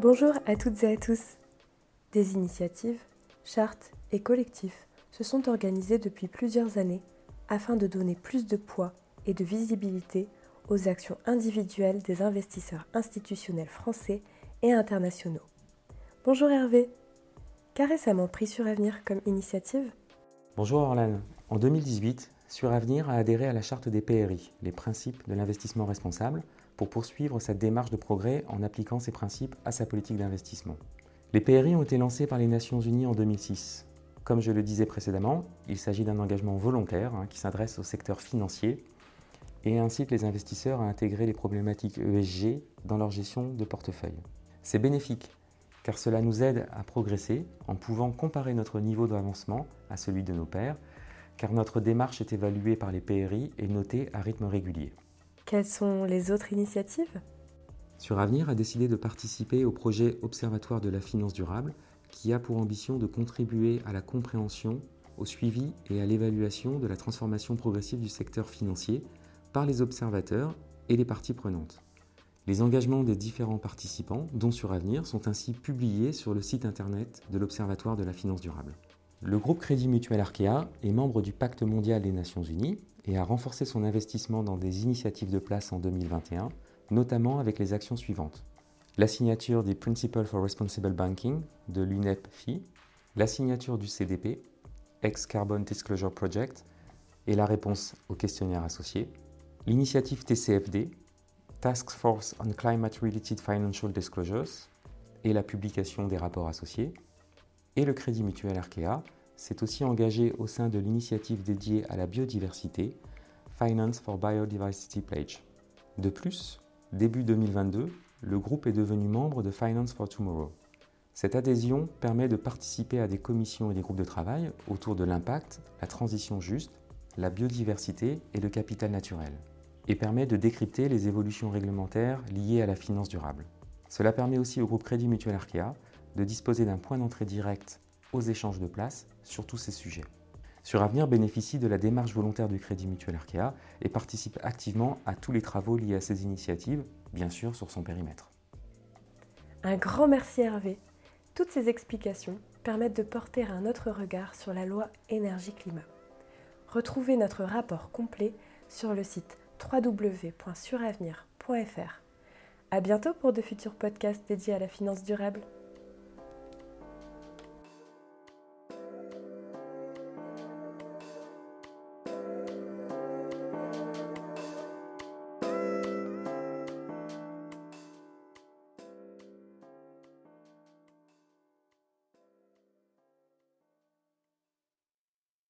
Bonjour à toutes et à tous. Des initiatives, chartes et collectifs se sont organisés depuis plusieurs années afin de donner plus de poids et de visibilité aux actions individuelles des investisseurs institutionnels français et internationaux. Bonjour Hervé. Qu'a récemment pris Suravenir comme initiative? Bonjour Orlane. En 2018, Suravenir a adhéré à la charte des PRI, les principes de l'investissement responsable, pour poursuivre sa démarche de progrès en appliquant ces principes à sa politique d'investissement. Les PRI ont été lancés par les Nations Unies en 2006. Comme je le disais précédemment, il s'agit d'un engagement volontaire hein, qui s'adresse au secteur financier et incite les investisseurs à intégrer les problématiques ESG dans leur gestion de portefeuille. C'est bénéfique car cela nous aide à progresser en pouvant comparer notre niveau d'avancement à celui de nos pairs, car notre démarche est évaluée par les PRI et notée à rythme régulier. Quelles sont les autres initiatives? Suravenir a décidé de participer au projet Observatoire de la finance durable qui a pour ambition de contribuer à la compréhension, au suivi et à l'évaluation de la transformation progressive du secteur financier par les observateurs et les parties prenantes. Les engagements des différents participants, dont Suravenir, sont ainsi publiés sur le site internet de l'Observatoire de la finance durable. Le groupe Crédit Mutuel Arkea est membre du Pacte mondial des Nations Unies et a renforcé son investissement dans des initiatives de place en 2021, notamment avec les actions suivantes. La signature des Principles for Responsible Banking de l'UNEP-FI, la signature du CDP, Ex-Carbon Disclosure Project, et la réponse au questionnaire associé, l'initiative TCFD, Task Force on Climate-Related Financial Disclosures, et la publication des rapports associés, et le Crédit Mutuel Arkea s'est aussi engagé au sein de l'initiative dédiée à la biodiversité, Finance for Biodiversity Pledge. De plus, début 2022, le groupe est devenu membre de Finance for Tomorrow. Cette adhésion permet de participer à des commissions et des groupes de travail autour de l'impact, la transition juste, la biodiversité et le capital naturel, et permet de décrypter les évolutions réglementaires liées à la finance durable. Cela permet aussi au groupe Crédit Mutuel Arkea de disposer d'un point d'entrée direct aux échanges de places sur tous ces sujets. Suravenir bénéficie de la démarche volontaire du Crédit Mutuel Arkea et participe activement à tous les travaux liés à ces initiatives, bien sûr sur son périmètre. Un grand merci Hervé. Toutes ces explications permettent de porter un autre regard sur la loi énergie-climat. Retrouvez notre rapport complet sur le site www.suravenir.fr. À bientôt pour de futurs podcasts dédiés à la finance durable.